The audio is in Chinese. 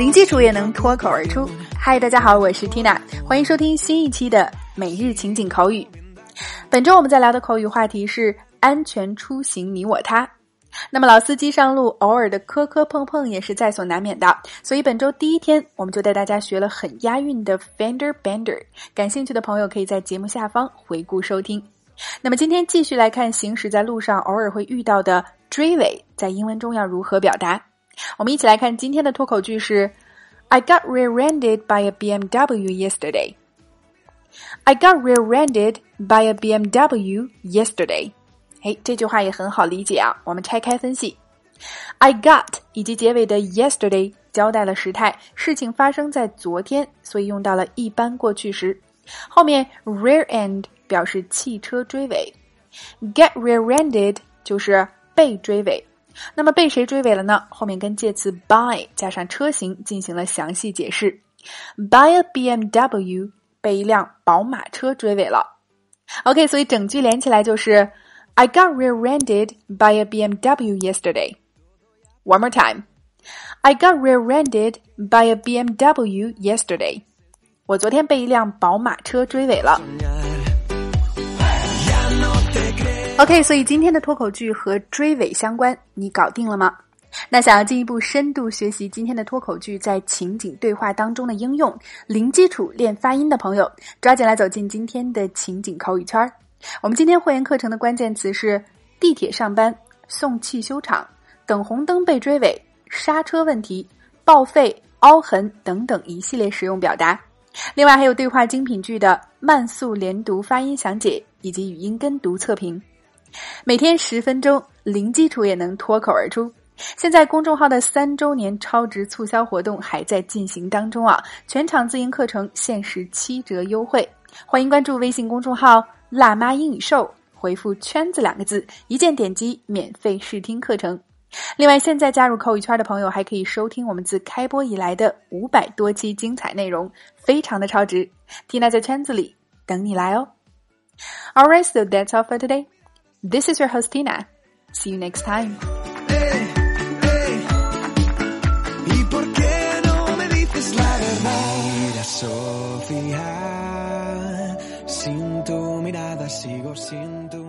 零基础也能脱口而出。嗨，大家好，我是 Tina，欢迎收听新一期的每日情景口语。本周我们在聊的口语话题是安全出行，你我他。那么老司机上路，偶尔的磕磕碰碰也是在所难免的。所以本周第一天，我们就带大家学了很押韵的 Fender Bender。感兴趣的朋友可以在节目下方回顾收听。那么今天继续来看行驶在路上偶尔会遇到的追尾，在英文中要如何表达？我们一起来看今天的脱口句是：I got rear-ended by a BMW yesterday. I got rear-ended by a BMW yesterday. 哎，这句话也很好理解啊。我们拆开分析，I got 以及结尾的 yesterday 交代了时态，事情发生在昨天，所以用到了一般过去时。后面 rear end 表示汽车追尾，get rear-ended 就是被追尾。 那么被谁追尾了呢？后面跟介词 by 加上车型进行了详细解释。By a BMW 被一辆宝马车追尾了。OK，所以整句连起来就是。I got rear-ended by a BMW yesterday. One more time. I got rear-ended by a BMW yesterday. 我昨天被一辆宝马车追尾了。 OK，所以今天的脱口剧和追尾相关，你搞定了吗？那想要进一步深度学习今天的脱口剧在情景对话当中的应用，零基础练发音的朋友，抓紧来走进今天的情景口语圈儿。我们今天会员课程的关键词是地铁上班、送汽修厂、等红灯被追尾、刹车问题、报废、凹痕等等一系列实用表达。另外还有对话精品剧的慢速连读发音详解以及语音跟读测评。每天十分钟，零基础也能脱口而出。现在公众号的三周年超值促销活动还在进行当中啊！全场自营课程限时七折优惠，欢迎关注微信公众号。辣妈英语秀，回复“圈子”两个字，一键点击免费试听课程。另外，现在加入口语圈的朋友还可以收听我们自开播以来的五百多期精彩内容，非常的超值。Tina 在圈子里等你来哦。Alright, so that's all for today. This is your host Tina. See you next time. Sin tu mirada sigo sin tu